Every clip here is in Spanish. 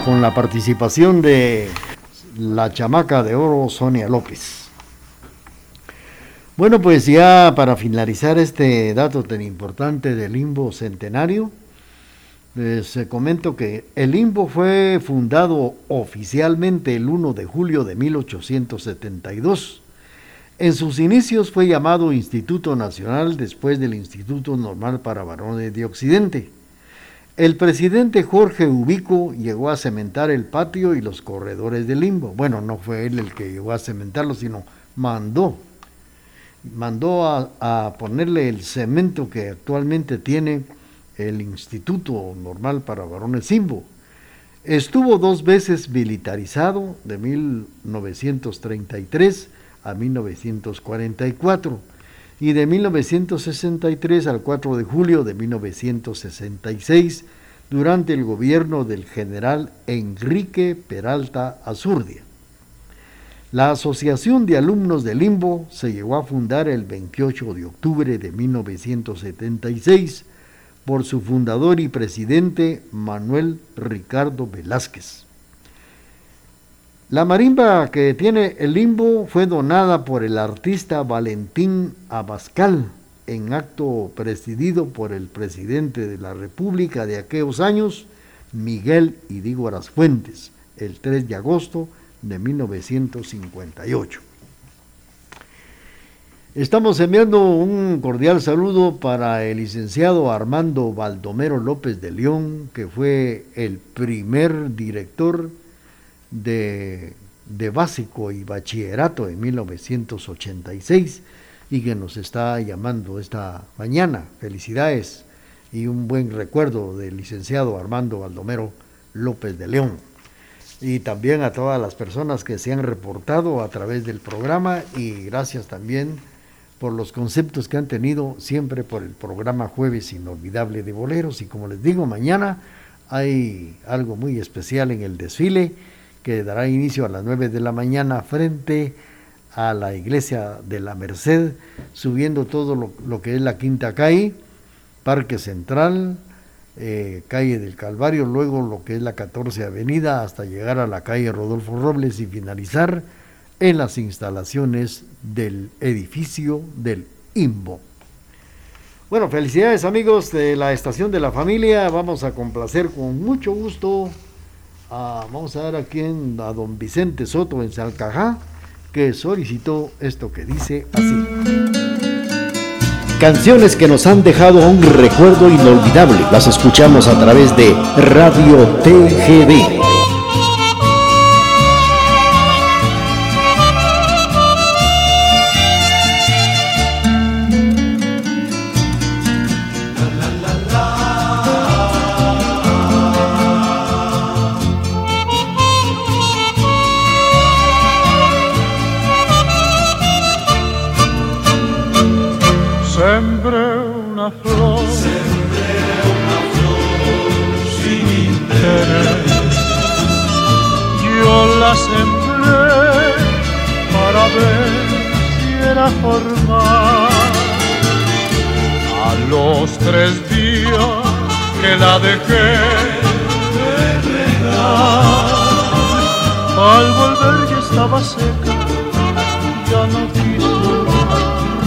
Con la participación de la chamaca de oro Sonia López. Bueno, pues ya para finalizar este dato tan importante del limbo centenario, les comento que el limbo fue fundado oficialmente el 1 de julio de 1872. En sus inicios fue llamado Instituto Nacional después del Instituto Normal para Varones de Occidente. El presidente Jorge Ubico llegó a cementar el patio y los corredores del limbo. Bueno, no fue él el que llegó a cementarlo, sino mandó. Mandó a, ponerle el cemento que actualmente tiene el Instituto Normal para Varones Simbo. Estuvo dos veces militarizado, de 1933 a 1944, y de 1963 al 4 de julio de 1966 durante el gobierno del general Enrique Peralta Azurdia. La Asociación de Alumnos de Limbo se llegó a fundar el 28 de octubre de 1976 por su fundador y presidente Manuel Ricardo Velázquez. La marimba que tiene el limbo fue donada por el artista Valentín Abascal en acto presidido por el presidente de la República de aquellos años, Miguel Idígoras Fuentes, el 3 de agosto de 1958. Estamos enviando un cordial saludo para el licenciado Armando Baldomero López de León, que fue el primer director de, básico y bachillerato en 1986 y que nos está llamando esta mañana. Felicidades y un buen recuerdo del licenciado Armando Baldomero López de León. Y también a todas las personas que se han reportado a través del programa y gracias también por los conceptos que han tenido siempre por el programa Jueves Inolvidable de Boleros. Y como les digo, mañana hay algo muy especial en el desfile que dará inicio a las 9 de la mañana frente a la iglesia de la Merced, subiendo todo lo, que es la Quinta Calle, Parque Central, eh, calle del Calvario, luego lo que es la 14 Avenida, hasta llegar a la calle Rodolfo Robles y finalizar en las instalaciones del edificio del IMBO. Bueno, felicidades amigos de la Estación de la Familia, vamos a complacer con mucho gusto, vamos a dar aquí en, a don Vicente Soto en Salcajá, que solicitó esto que dice así. Canciones que nos han dejado un recuerdo inolvidable. Las escuchamos a través de Radio TGD. ya no quiso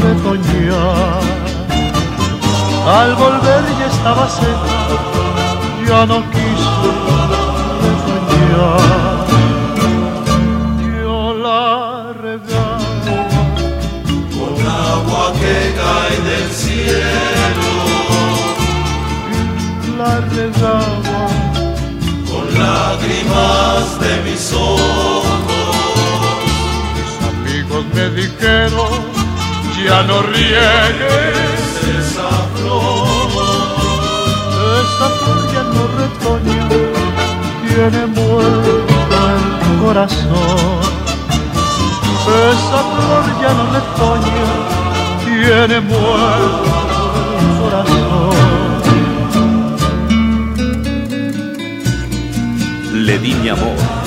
retoñar. Al volver ya estaba seca, ya no quiso retoñar. Yo la regaba con agua que cae del cielo. La regaba con lágrimas de mis ojos me dijeron, ya no riegues esa flor. Esa flor ya no retoña, tiene muerto el corazón. Esa flor ya no retoña, tiene muerto el corazón. Le di mi amor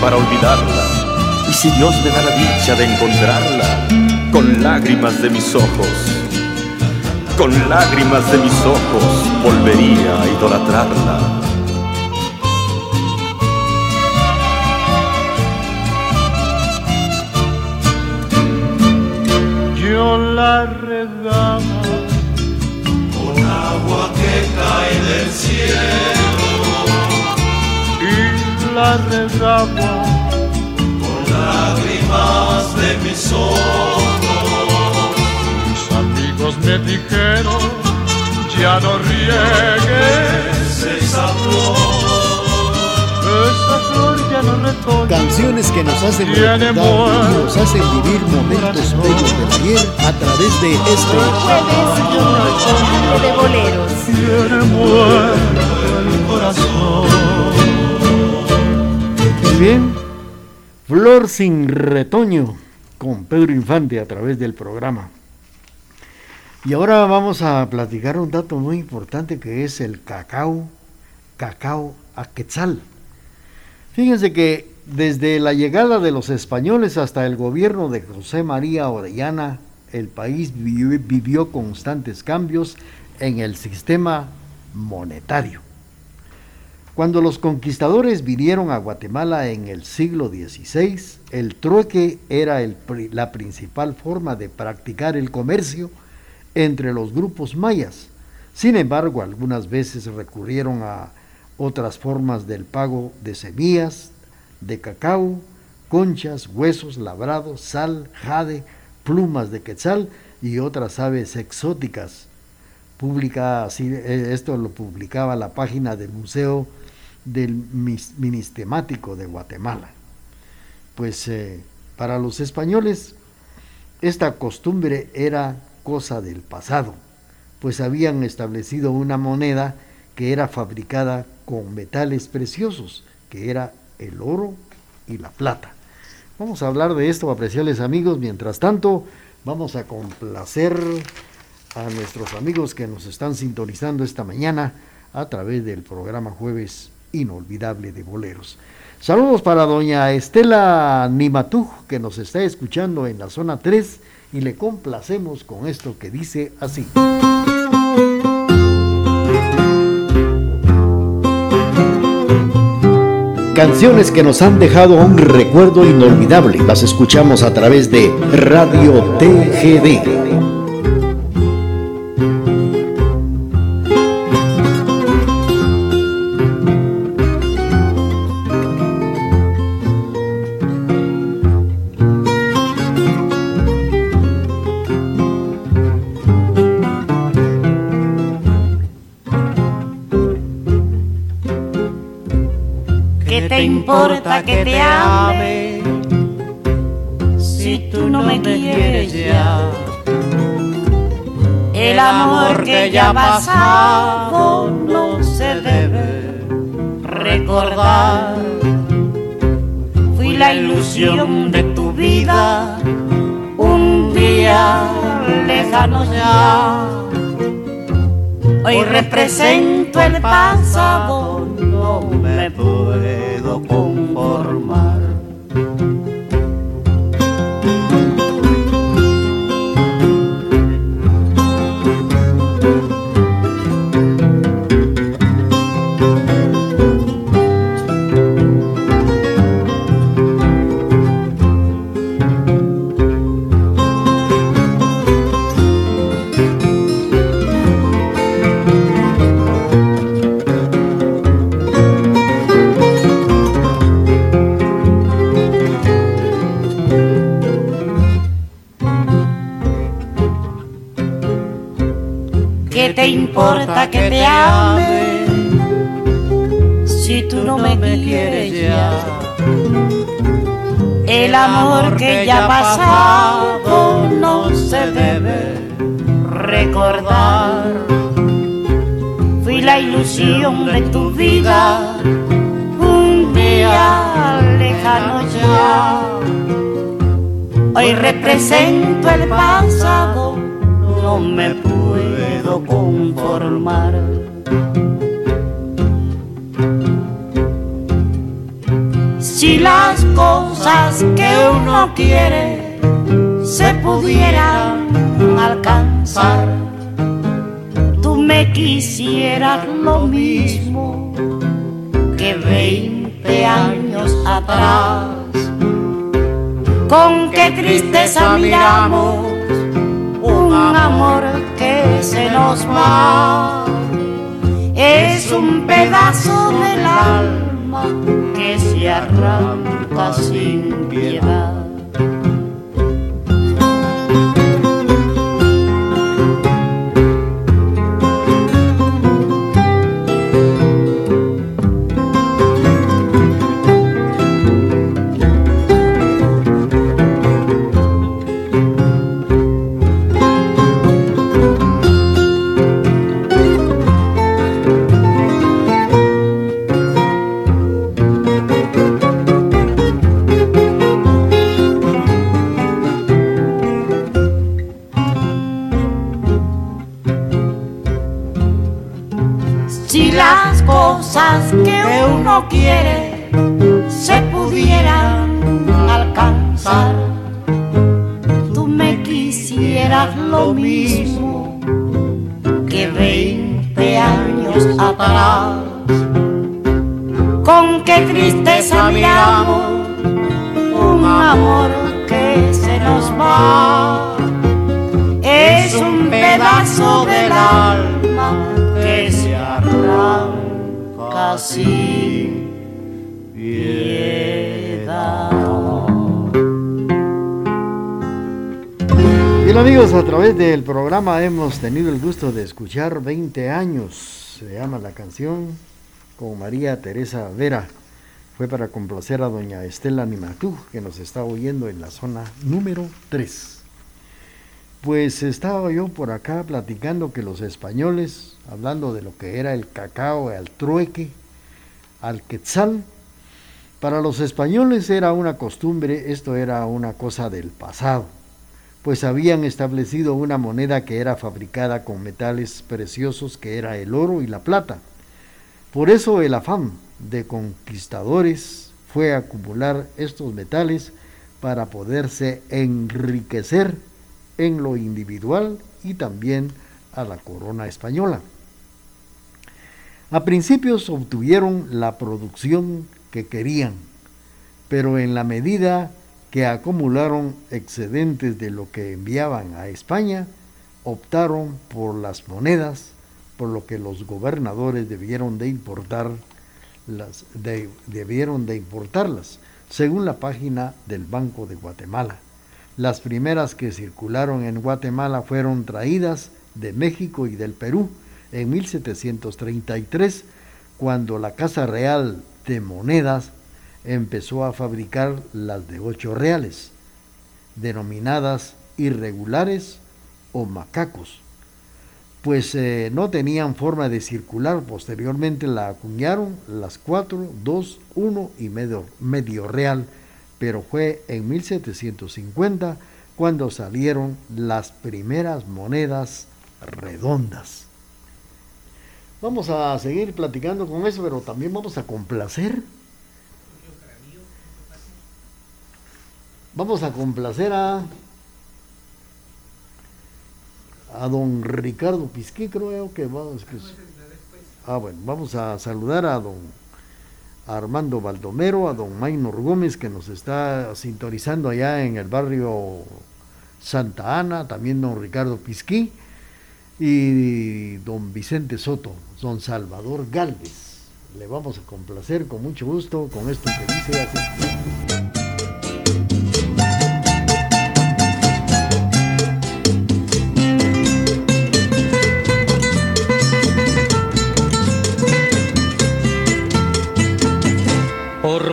para olvidarla. Y si Dios me da la dicha de encontrarla, con lágrimas de mis ojos, con lágrimas de mis ojos, volvería a idolatrarla. Yo la regaba del cielo la regaba con lágrimas de mis ojos. Mis amigos me dijeron, ya no riegues esa flor. Esa flor. Canciones que nos hacen recordar y nos hacen vivir momentos bellos del ayer a través de este jueves de boleros. Tiene muerto el corazón. Bien, Flor sin retoño con Pedro Infante a través del programa. Y ahora vamos a platicar un dato muy importante que es el cacao, cacao a Quetzal. Fíjense que desde la llegada de los españoles hasta el gobierno de José María Orellana, el país vivió constantes cambios en el sistema monetario. Cuando los conquistadores vinieron a Guatemala en el siglo XVI, el trueque era la principal forma de practicar el comercio entre los grupos mayas. Sin embargo, algunas veces recurrieron a otras formas del pago de semillas, de cacao, conchas, huesos labrados, sal, jade, plumas de quetzal y otras aves exóticas. Eh, esto lo publicaba la página del Museo del Ministermático de Guatemala. Pues eh, para los españoles esta costumbre era cosa del pasado, pues habían establecido una moneda que era fabricada con metales preciosos que era el oro y la plata. Vamos a hablar de esto, apreciables amigos. Mientras tanto, vamos a complacer a nuestros amigos que nos están sintonizando esta mañana a través del programa Jueves Inolvidable de Boleros. Saludos para doña Estela Nimatuj, que nos está escuchando en la zona 3 y le complacemos con esto que dice así. Canciones que nos han dejado un recuerdo inolvidable. Las escuchamos a través de Radio TGD. Que te ame si tú no me quieres ya? El amor que ya pasado no se debe recordar. Fui la ilusión de tu vida un día lejano ya. Hoy represento el pasado, importa que te ame. si tú no me quieres ya? El amor que ya ha pasado no se debe recordar. Fui la ilusión de tu vida. un día lejano ya. Hoy represento el pasado, no me puedo Si las cosas que uno quiere se pudieran alcanzar, tú me quisieras lo mismo que 20 años atrás. Con qué tristeza miramos un amor se nos va. Es un pedazo del alma que se arranca sin piedad. Programa hemos tenido el gusto de escuchar 20 años, se llama la canción, con María Teresa Vera. Fue para complacer a doña Estela Nimatú, que nos está oyendo en la zona número 3. Pues estaba yo por acá platicando que los españoles, hablando de lo que era el cacao, al trueque, al quetzal, Para los españoles era una costumbre, esto era una cosa del pasado, pues habían establecido una moneda que era fabricada con metales preciosos que era el oro y la plata. Por eso el afán de conquistadores fue acumular estos metales para poderse enriquecer en lo individual y también a la corona española. A principios obtuvieron la producción que querían, pero en la medida que acumularon excedentes de lo que enviaban a España, optaron por las monedas, por lo que los gobernadores debieron de importar las, debieron de importarlas, según la página del Banco de Guatemala. Las primeras que circularon en Guatemala fueron traídas de México y del Perú en 1733, cuando la Casa Real de monedas empezó a fabricar las de ocho reales, denominadas irregulares o macacos, pues eh, no tenían forma de circular. Posteriormente la acuñaron las cuatro, dos, uno y medio, medio real, pero fue en 1750 cuando salieron las primeras monedas redondas. Vamos a seguir platicando con eso, pero también vamos a complacer. Vamos a complacer a don Ricardo Pisquí, creo que vamos. ah, bueno, vamos a saludar a don Armando Baldomero, a don Maynor Gómez, que nos está sintonizando allá en el barrio Santa Ana, también don Ricardo Pisquí y don Vicente Soto, don Salvador Galvez. Le vamos a complacer con mucho gusto con esto que dice.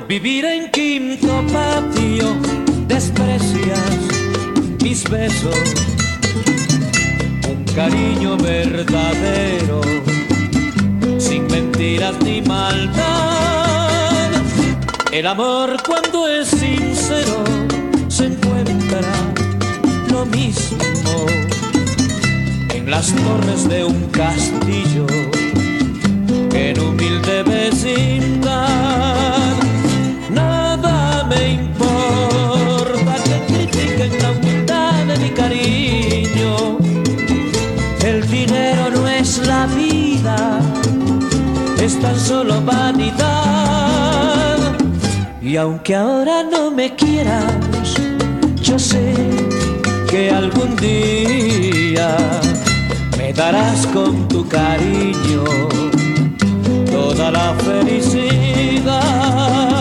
Vivir en quinto patio desprecias mis besos cariño verdadero, sin mentiras ni maldad. El amor cuando es sincero se encuentra lo mismo en las torres de un castillo que en humilde vecindad. Tan solo vanidad. Y aunque ahora no me quieras, yo sé que algún día me darás con tu cariño toda la felicidad.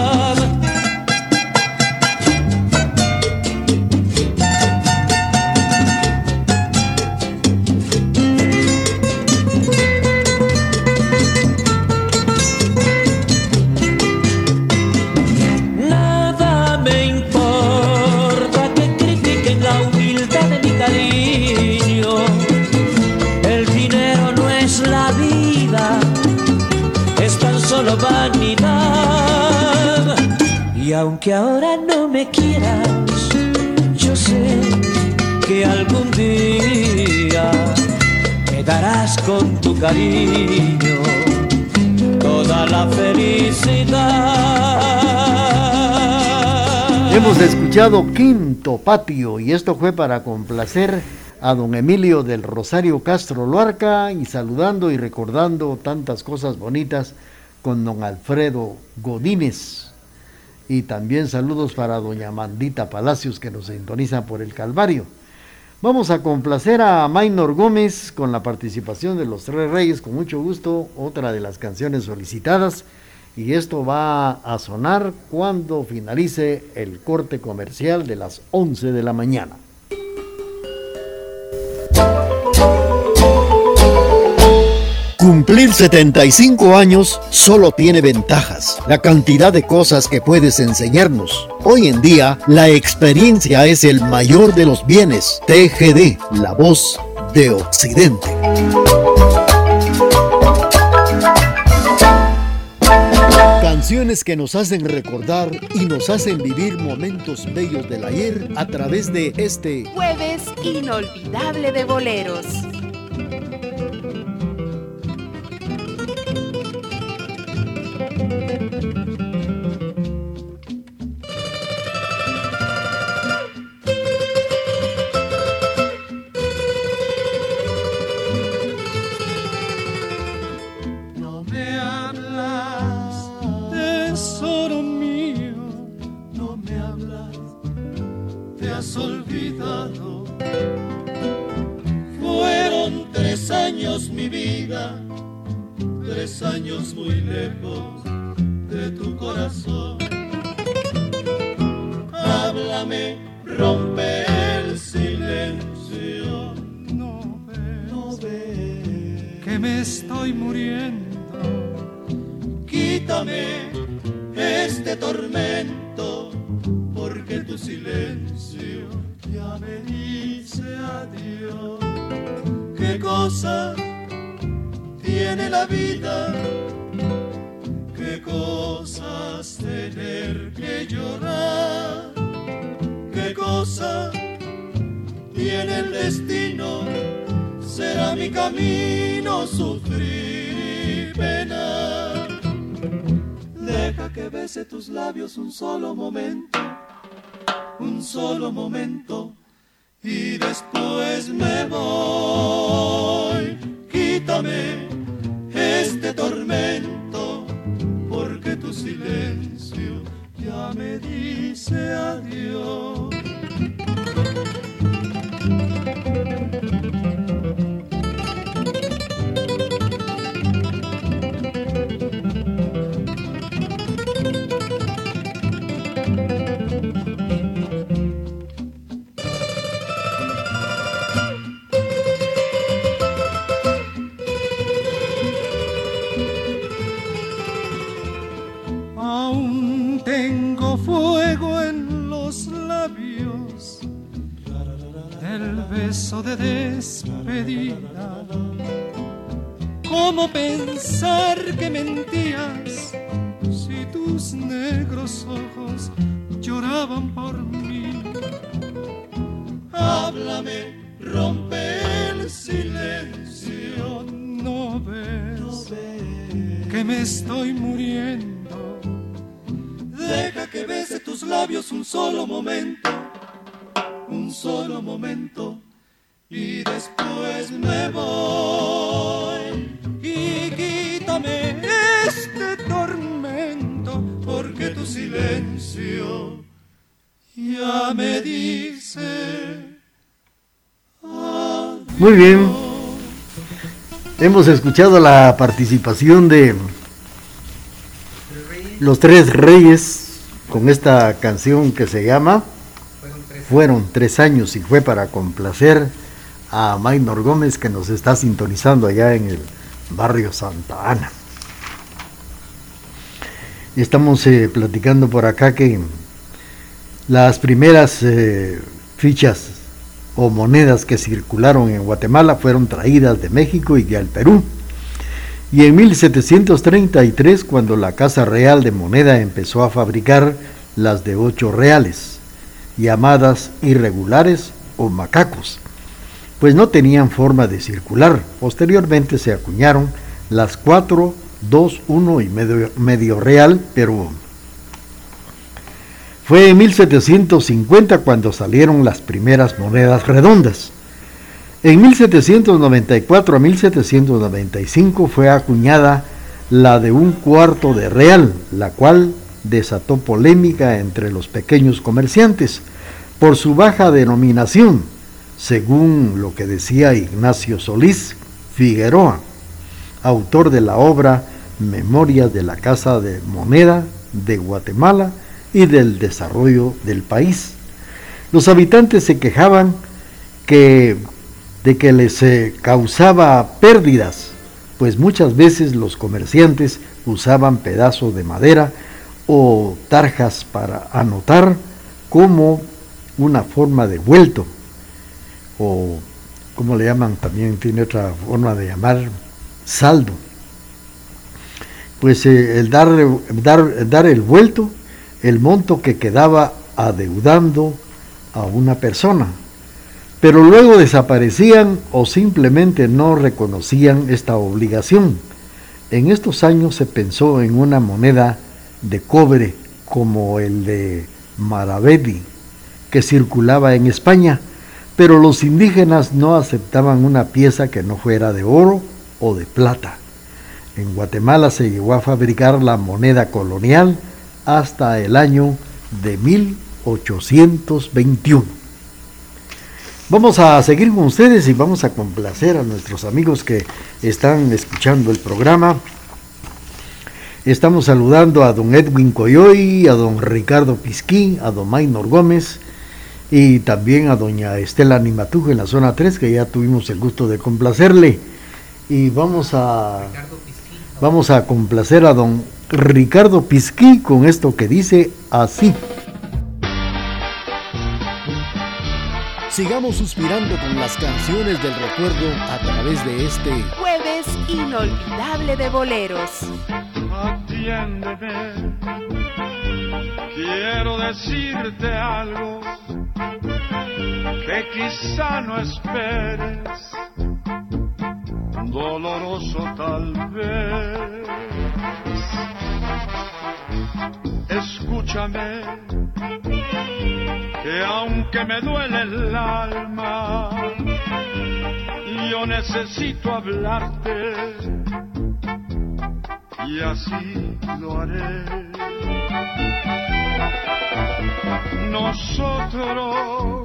Aunque ahora no me quieras, yo sé que algún día me darás con tu cariño toda la felicidad. Hemos escuchado Quinto Patio y esto fue para complacer a don Emilio del Rosario Castro Luarca y saludando y recordando tantas cosas bonitas con don Alfredo Godínez y también saludos para doña Mandita Palacios que nos sintoniza por el Calvario. Vamos a complacer a Maynor Gómez con la participación de los Tres Reyes, con mucho gusto, otra de las canciones solicitadas. Y esto va a sonar cuando finalice el corte comercial de las 11 de la mañana. Cumplir 75 años solo tiene ventajas, la cantidad de cosas que puedes enseñarnos. Hoy en día, la experiencia es el mayor de los bienes. TGD, la voz de Occidente. Canciones que nos hacen recordar y nos hacen vivir momentos bellos del ayer a través de este jueves inolvidable de boleros. Un solo momento, un solo momento, Bien. Hemos escuchado la participación de los tres reyes con esta canción que se llama Fueron tres años y fue para complacer a Maynor Gómez que nos está sintonizando allá en el barrio Santa Ana. Estamos eh, platicando por acá que las primeras eh, fichas o monedas que circularon en Guatemala fueron traídas de México y al Perú. Y en 1733, cuando la Casa Real de Moneda empezó a fabricar las de ocho reales, llamadas irregulares o macacos, pues no tenían forma de circular. Posteriormente se acuñaron las 4, 2, 1 y medio, medio real, pero fue en 1750 cuando salieron las primeras monedas redondas. En 1794 a 1795 fue acuñada la de un cuarto de real, la cual desató polémica entre los pequeños comerciantes por su baja denominación según lo que decía Ignacio Solís Figueroa, autor de la obra Memorias de la Casa de Moneda de Guatemala y del desarrollo del país. Los habitantes se quejaban que, de que les eh, causaba pérdidas, pues muchas veces los comerciantes usaban pedazos de madera o tarjas para anotar como una forma de vuelto o como le llaman también, tiene otra forma de llamar saldo. pues eh, el dar, dar, dar el vuelto, el monto que quedaba adeudando a una persona. Pero luego desaparecían o simplemente no reconocían esta obligación. En estos años se pensó en una moneda de cobre como el de Maravedí, que circulaba en España, pero los indígenas no aceptaban una pieza que no fuera de oro o de plata. En Guatemala se llegó a fabricar la moneda colonial hasta el año de 1821. Vamos a seguir con ustedes y vamos a complacer a nuestros amigos que están escuchando el programa. Estamos saludando a don Edwin Coyoy, a don Ricardo Pisquín, a don Maynor Gómez, y también a doña Estela Nimatujo en la zona 3, que ya tuvimos el gusto de complacerle. Y vamos a, vamos a complacer a don Ricardo Pisquí con esto que dice así. Sigamos suspirando con las canciones del recuerdo a través de este jueves inolvidable de boleros. Atiéndeme, quiero decirte algo que quizá no esperes, doloroso tal vez. Escúchame, que aunque me duele el alma, yo necesito hablarte y así lo haré. Nosotros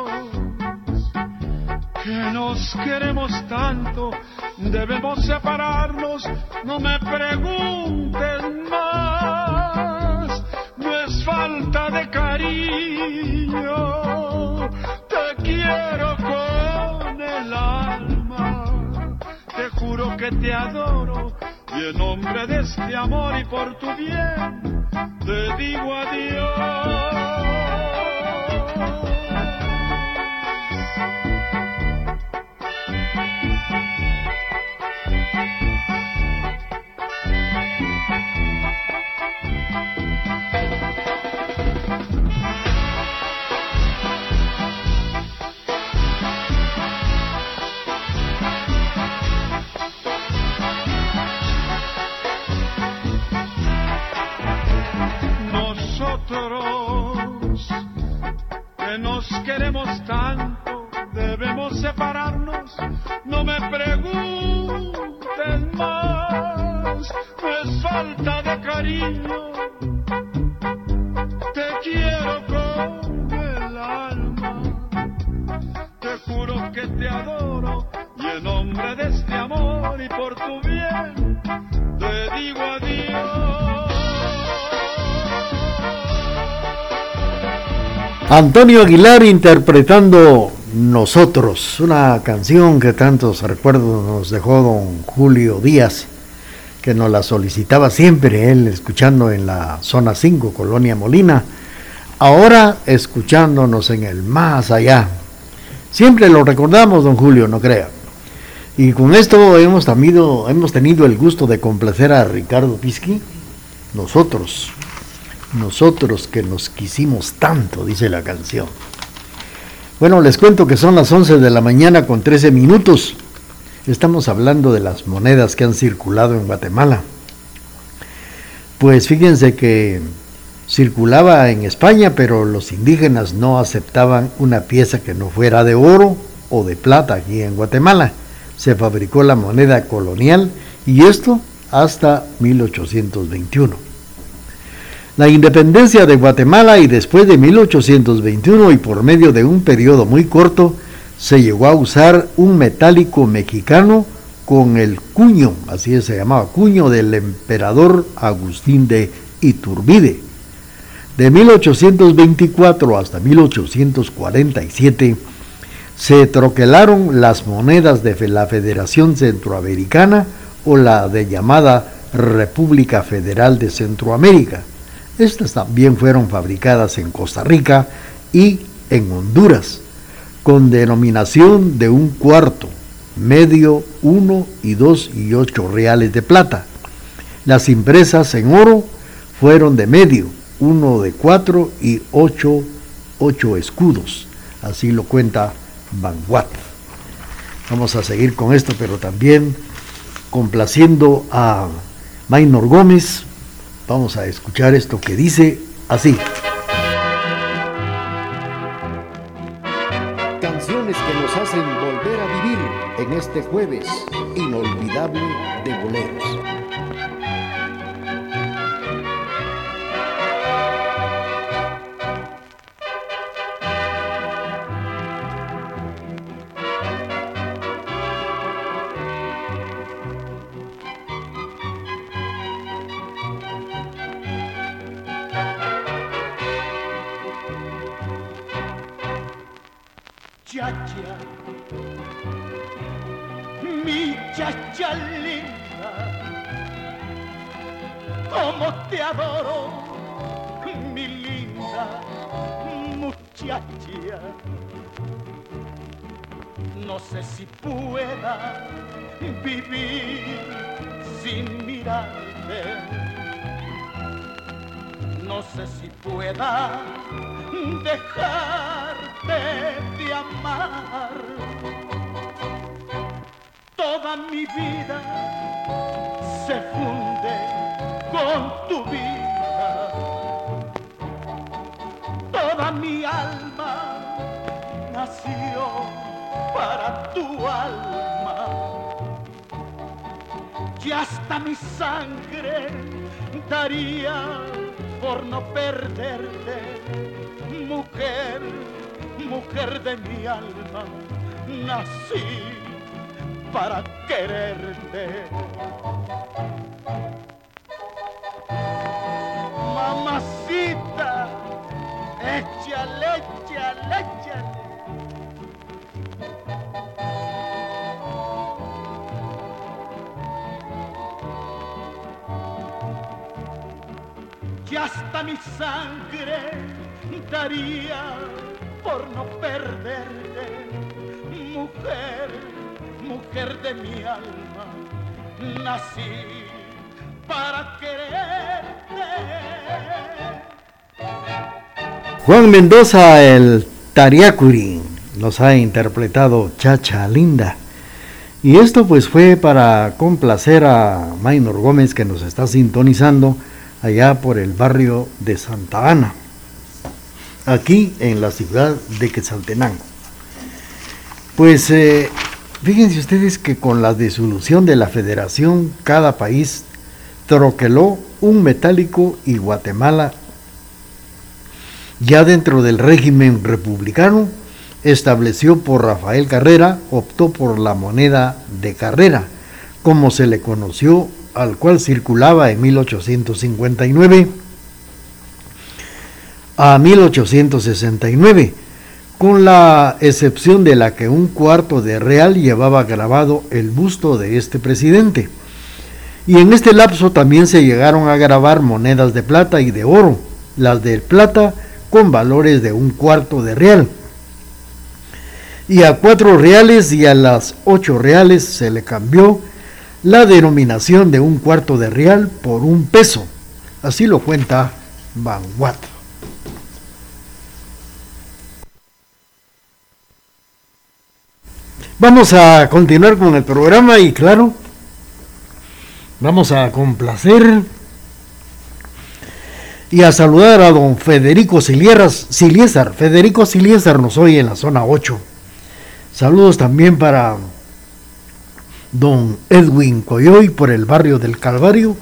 nos queremos tanto, debemos separarnos, no me preguntes más, no es falta de cariño, te quiero con el alma, te juro que te adoro y en nombre de este amor y por tu bien, te digo adiós. Queremos tanto, Antonio Aguilar interpretando Nosotros, una canción que tantos recuerdos nos dejó don Julio Díaz, que nos la solicitaba siempre él escuchando en la zona 5, Colonia Molina, ahora escuchándonos en el más allá. Siempre lo recordamos, don Julio, no crea. Y con esto hemos tenido, el gusto de complacer a Ricardo Pisqui, nosotros, nosotros que nos quisimos tanto, dice la canción. Bueno, les cuento que son las 11 de la mañana con 13 minutos. Estamos hablando de las monedas que han circulado en Guatemala. Pues fíjense que circulaba en España, pero los indígenas no aceptaban una pieza que no fuera de oro o de plata aquí en Guatemala. Se fabricó la moneda colonial y esto hasta 1821 la independencia de Guatemala y después de 1821 y por medio de un periodo muy corto, se llegó a usar un metálico mexicano con el cuño, así se llamaba, cuño del emperador Agustín de Iturbide. De 1824 hasta 1847 se troquelaron las monedas de la Federación Centroamericana o la de llamada República Federal de Centroamérica. Estas también fueron fabricadas en Costa Rica y en Honduras, con denominación de un cuarto, medio, uno y dos y ocho reales de plata. Las impresas en oro fueron de medio, uno de cuatro y ocho, ocho escudos. Así lo cuenta Van Vamos a seguir con esto, pero también complaciendo a Maynor Gómez. Vamos a escuchar esto que dice así. Canciones que nos hacen volver a vivir en este jueves inolvidable de boleros. Sé si pueda vivir sin mirarte. No sé si pueda dejarte de amar. Toda mi vida se funde con tu vida. Toda mi alma nació para tu alma. Y hasta mi sangre daría por no perderte, mujer, mujer de mi alma, nací para quererte. Mi sangre daría por no perderte, mujer, mujer de mi alma, nací para quererte. Juan Mendoza, el Tariacuri, nos ha interpretado Chacha Linda. Y esto pues fue para complacer a Maynor Gómez que nos está sintonizando allá por el barrio de Santa Ana, aquí en la ciudad de Quetzaltenango. Pues eh, fíjense ustedes que con la disolución de la federación, cada país troqueló un metálico y Guatemala, ya dentro del régimen republicano, estableció por Rafael Carrera, optó por la moneda de Carrera, como se le conoció al cual circulaba en 1859 a 1869, con la excepción de la que un cuarto de real llevaba grabado el busto de este presidente. Y en este lapso también se llegaron a grabar monedas de plata y de oro, las de plata con valores de un cuarto de real. Y a cuatro reales y a las ocho reales se le cambió la denominación de un cuarto de real por un peso. Así lo cuenta Watt. Vamos a continuar con el programa y claro, vamos a complacer y a saludar a don Federico Siliesar. Federico Siliesar nos oye en la zona 8. Saludos también para don Edwin Coyoy por el barrio del Calvario,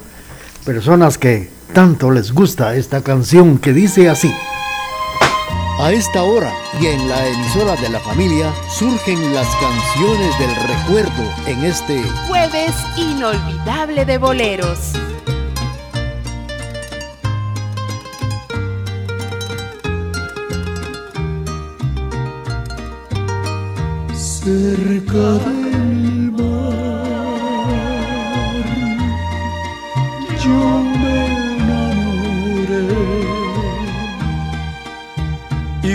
personas que tanto les gusta esta canción que dice así. A esta hora y en la emisora de la familia surgen las canciones del recuerdo en este jueves inolvidable de boleros. Cerca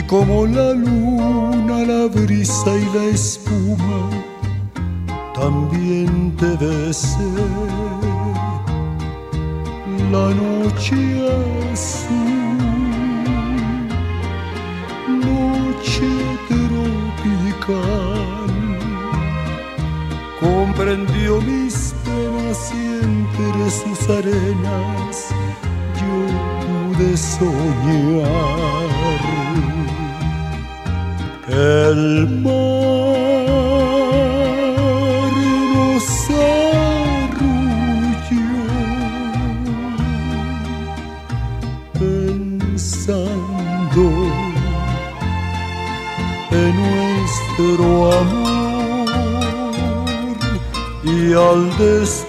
como la luna, la brisa y la espuma, también te besé. La noche azul, noche tropical, comprendió mis penas y entre sus arenas yo pude soñar. El mar nos arrulló pensando en nuestro amor y al despertar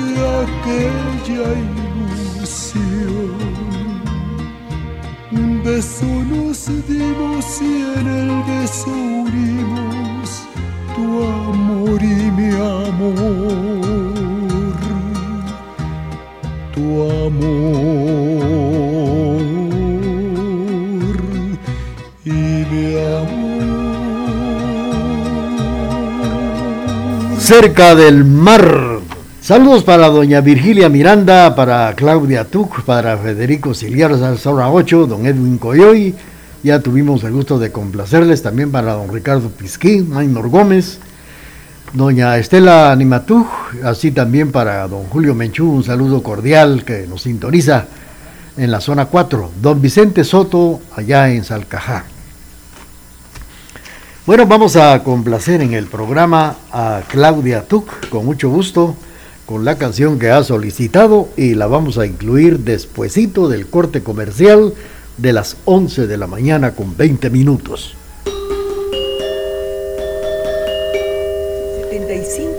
de aquella ilusión un beso nos dimos y en el beso unimos tu amor y mi amor. Tu amor y mi amor. Cerca del mar. Saludos para doña Virgilia Miranda, para Claudia Tuc, para Federico Siliar, Zona 8, don Edwin Coyoy. Ya tuvimos el gusto de complacerles también para don Ricardo Pisquín, Maynor Gómez, doña Estela Animatuj, así también para don Julio Menchú, un saludo cordial que nos sintoniza en la zona 4, don Vicente Soto, allá en Salcajá. Bueno, vamos a complacer en el programa a Claudia Tuc, con mucho gusto con la canción que ha solicitado y la vamos a incluir despuesito del corte comercial de las 11 de la mañana con 20 minutos.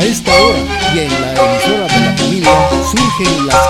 A esta hora y en la emisora de la familia surgen las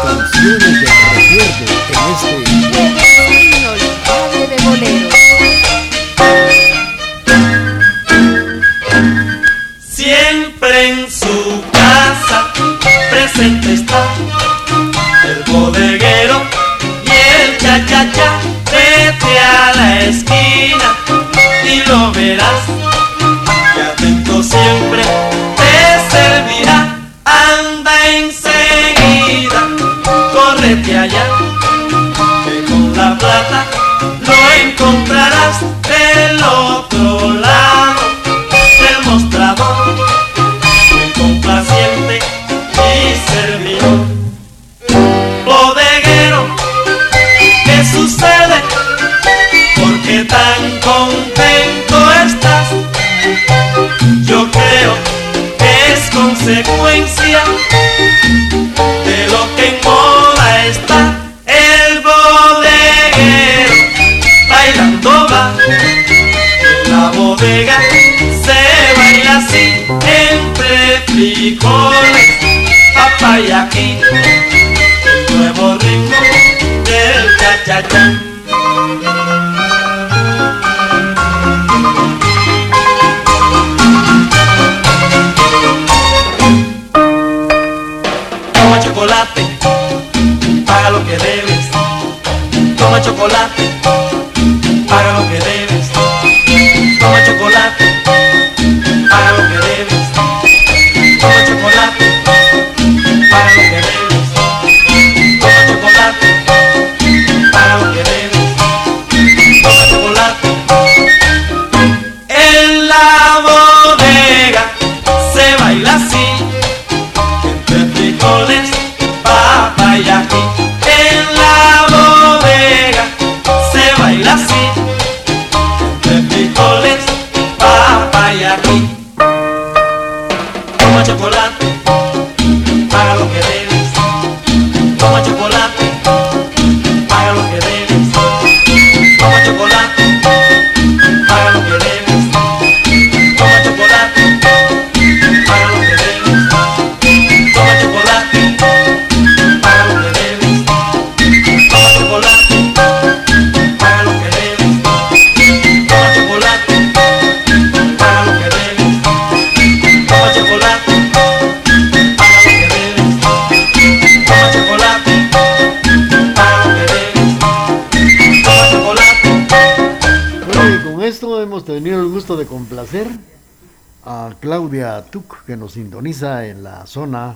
que nos sintoniza en la zona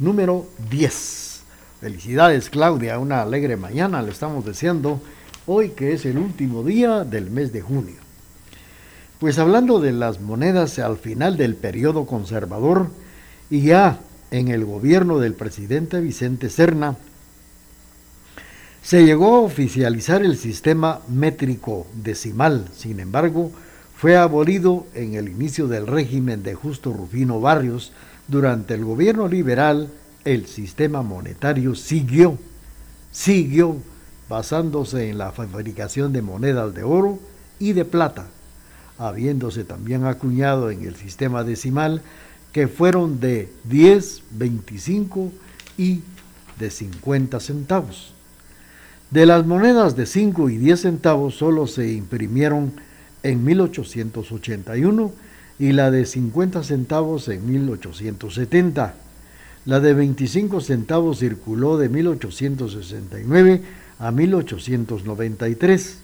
número 10. Felicidades, Claudia, una alegre mañana le estamos deseando hoy que es el último día del mes de junio. Pues hablando de las monedas al final del periodo conservador y ya en el gobierno del presidente Vicente Serna, se llegó a oficializar el sistema métrico decimal, sin embargo, fue abolido en el inicio del régimen de Justo Rufino Barrios. Durante el gobierno liberal, el sistema monetario siguió, siguió basándose en la fabricación de monedas de oro y de plata, habiéndose también acuñado en el sistema decimal que fueron de 10, 25 y de 50 centavos. De las monedas de 5 y 10 centavos solo se imprimieron en 1881 y la de 50 centavos en 1870. La de 25 centavos circuló de 1869 a 1893,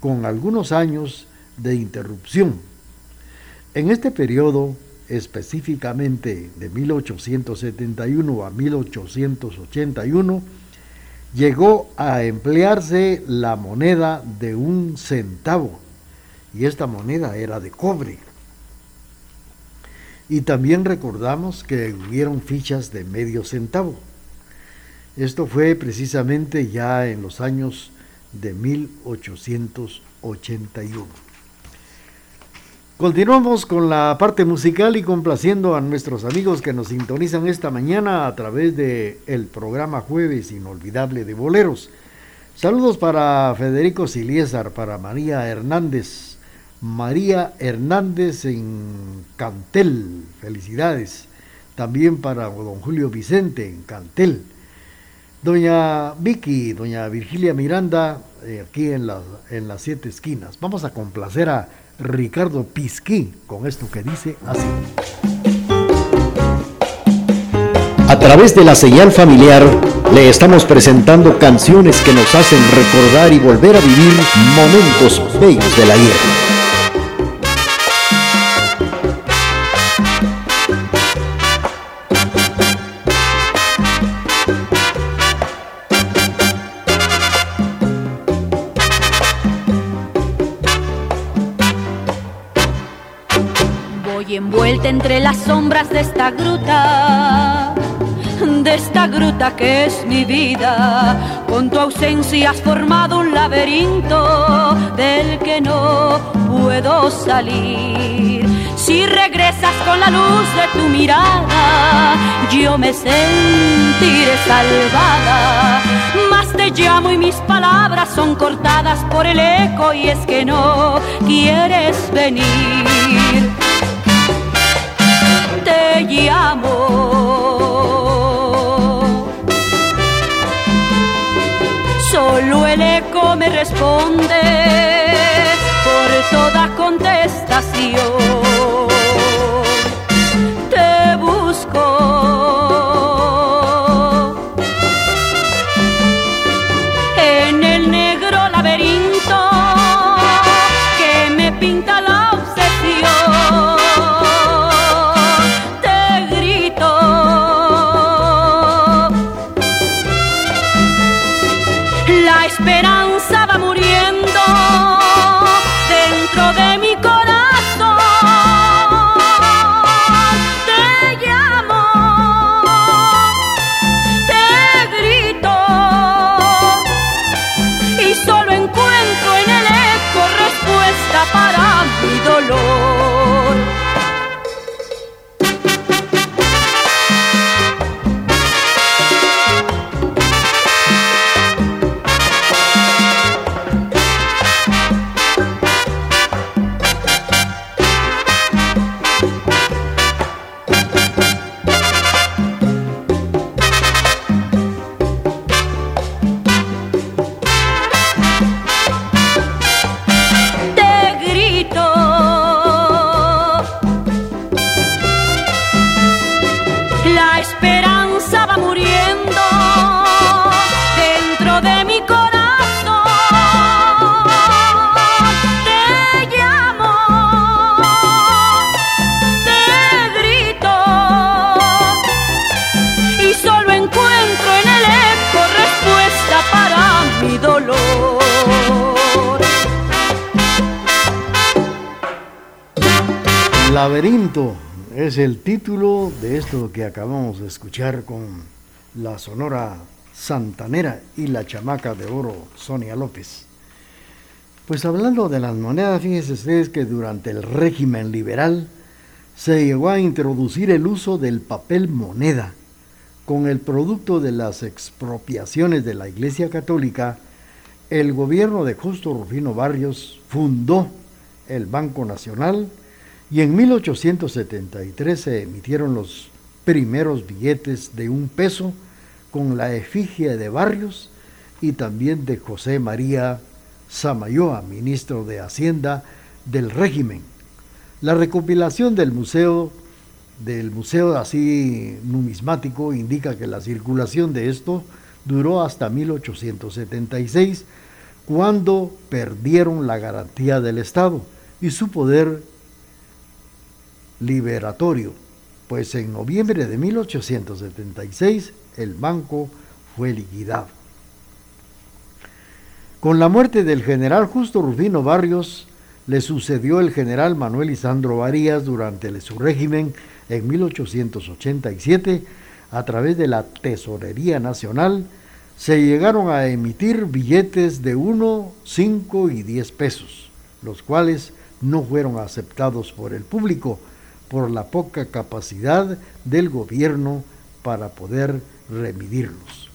con algunos años de interrupción. En este periodo, específicamente de 1871 a 1881, llegó a emplearse la moneda de un centavo y esta moneda era de cobre. Y también recordamos que hubieron fichas de medio centavo. Esto fue precisamente ya en los años de 1881. Continuamos con la parte musical y complaciendo a nuestros amigos que nos sintonizan esta mañana a través de el programa Jueves Inolvidable de Boleros. Saludos para Federico Siliesar, para María Hernández, María Hernández en Cantel, felicidades. También para don Julio Vicente en Cantel. Doña Vicky, doña Virgilia Miranda, eh, aquí en, la, en las siete esquinas. Vamos a complacer a Ricardo Pisquí con esto que dice así. A través de la señal familiar le estamos presentando canciones que nos hacen recordar y volver a vivir momentos bellos del ayer. Voy entre las sombras de esta gruta, de esta gruta que es mi vida. Con tu ausencia has formado un laberinto del que no puedo salir. Si regresas con la luz de tu mirada, yo me sentiré salvada. Más te llamo y mis palabras son cortadas por el eco y es que no quieres venir te llamo. Solo el eco me responde por toda contestación. Que acabamos de escuchar con la Sonora Santanera y la Chamaca de Oro Sonia López. Pues hablando de las monedas, fíjense ustedes que durante el régimen liberal se llegó a introducir el uso del papel moneda. Con el producto de las expropiaciones de la Iglesia Católica, el gobierno de Justo Rufino Barrios fundó el Banco Nacional y en 1873 se emitieron los primeros billetes de un peso con la efigie de Barrios y también de José María Samayoa, ministro de Hacienda del régimen. La recopilación del museo del museo así numismático indica que la circulación de esto duró hasta 1876 cuando perdieron la garantía del Estado y su poder liberatorio, pues en noviembre de 1876 el banco fue liquidado. Con la muerte del general Justo Rufino Barrios, le sucedió el general Manuel Isandro Varías durante su régimen en 1887 a través de la Tesorería Nacional se llegaron a emitir billetes de 1, 5 y 10 pesos, los cuales no fueron aceptados por el público por la poca capacidad del gobierno para poder remitirlos.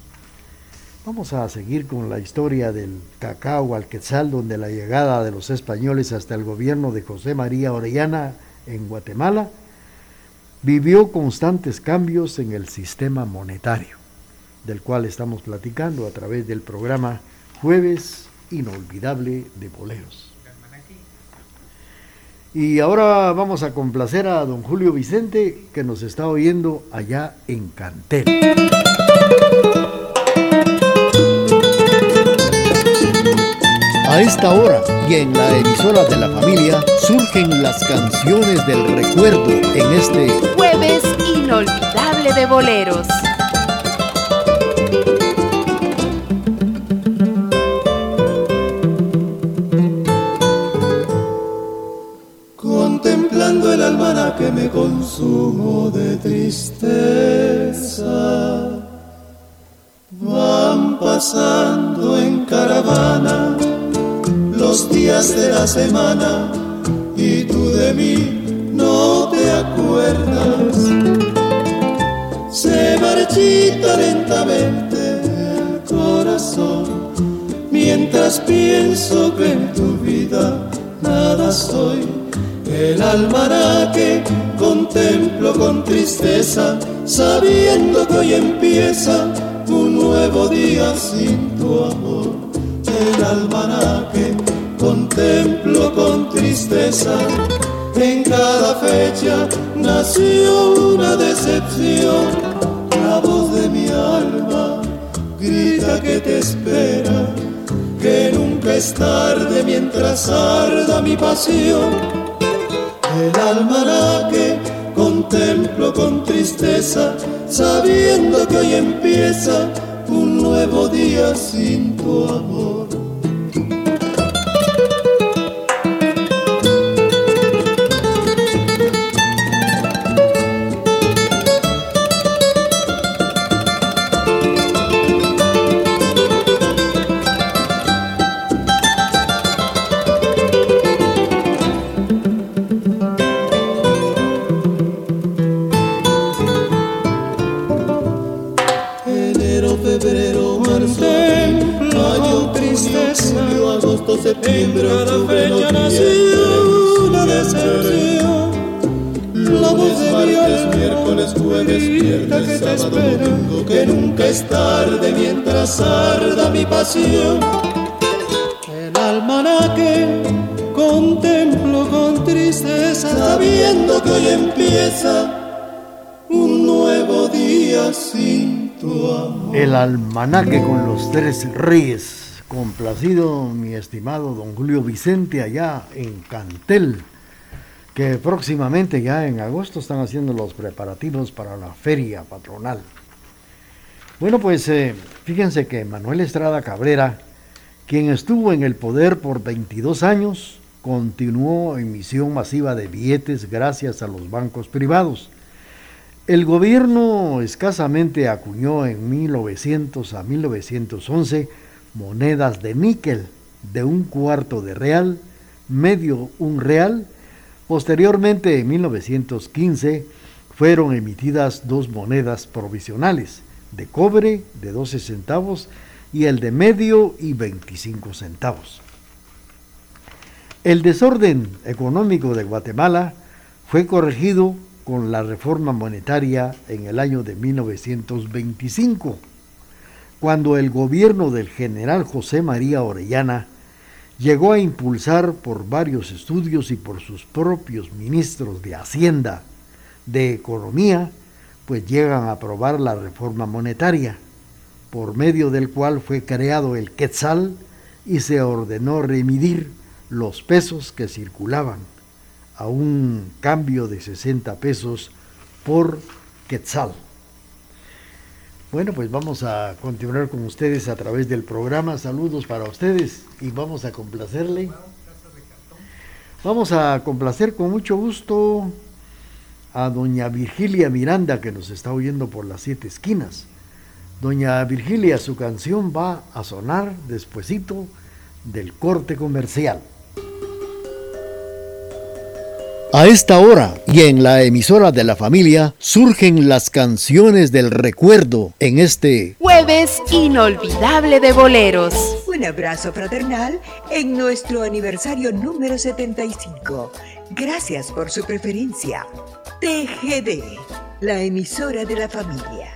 Vamos a seguir con la historia del cacao al quetzal, donde la llegada de los españoles hasta el gobierno de José María Orellana en Guatemala vivió constantes cambios en el sistema monetario, del cual estamos platicando a través del programa Jueves Inolvidable de Boleros. Y ahora vamos a complacer a don Julio Vicente, que nos está oyendo allá en Cantel. A esta hora y en la emisora de la familia surgen las canciones del recuerdo en este Jueves inolvidable de boleros. Almanaque me consumo de tristeza. Van pasando en caravana los días de la semana y tú de mí no te acuerdas. Se marchita lentamente el corazón mientras pienso que en tu vida nada soy. El almanaque contemplo con tristeza, sabiendo que hoy empieza un nuevo día sin tu amor. El almanaque contemplo con tristeza. En cada fecha nació una decepción. La voz de mi alma grita que te espera, que nunca es tarde mientras arda mi pasión. El almanaque contemplo con tristeza, sabiendo que hoy empieza un nuevo día sin tu amor. El almanaque contemplo con tristeza, sabiendo que hoy empieza un nuevo día sin tu amor. El almanaque con los tres reyes. Complacido mi estimado don Julio Vicente allá en Cantel, que próximamente ya en agosto están haciendo los preparativos para la feria patronal. Bueno, pues eh, fíjense que Manuel Estrada Cabrera, quien estuvo en el poder por 22 años, continuó emisión masiva de billetes gracias a los bancos privados. El gobierno escasamente acuñó en 1900 a 1911 monedas de níquel de un cuarto de real, medio un real. Posteriormente, en 1915, fueron emitidas dos monedas provisionales de cobre de 12 centavos y el de medio y 25 centavos. El desorden económico de Guatemala fue corregido con la reforma monetaria en el año de 1925, cuando el gobierno del general José María Orellana llegó a impulsar por varios estudios y por sus propios ministros de Hacienda, de Economía pues llegan a aprobar la reforma monetaria, por medio del cual fue creado el quetzal y se ordenó remidir los pesos que circulaban a un cambio de 60 pesos por quetzal. Bueno, pues vamos a continuar con ustedes a través del programa. Saludos para ustedes y vamos a complacerle. Vamos a complacer con mucho gusto a doña Virgilia Miranda que nos está oyendo por las siete esquinas. Doña Virgilia, su canción va a sonar despuesito del corte comercial. A esta hora y en la emisora de la familia surgen las canciones del recuerdo en este jueves inolvidable de boleros. Un abrazo fraternal en nuestro aniversario número 75. Gracias por su preferencia. TGD, la emisora de la familia.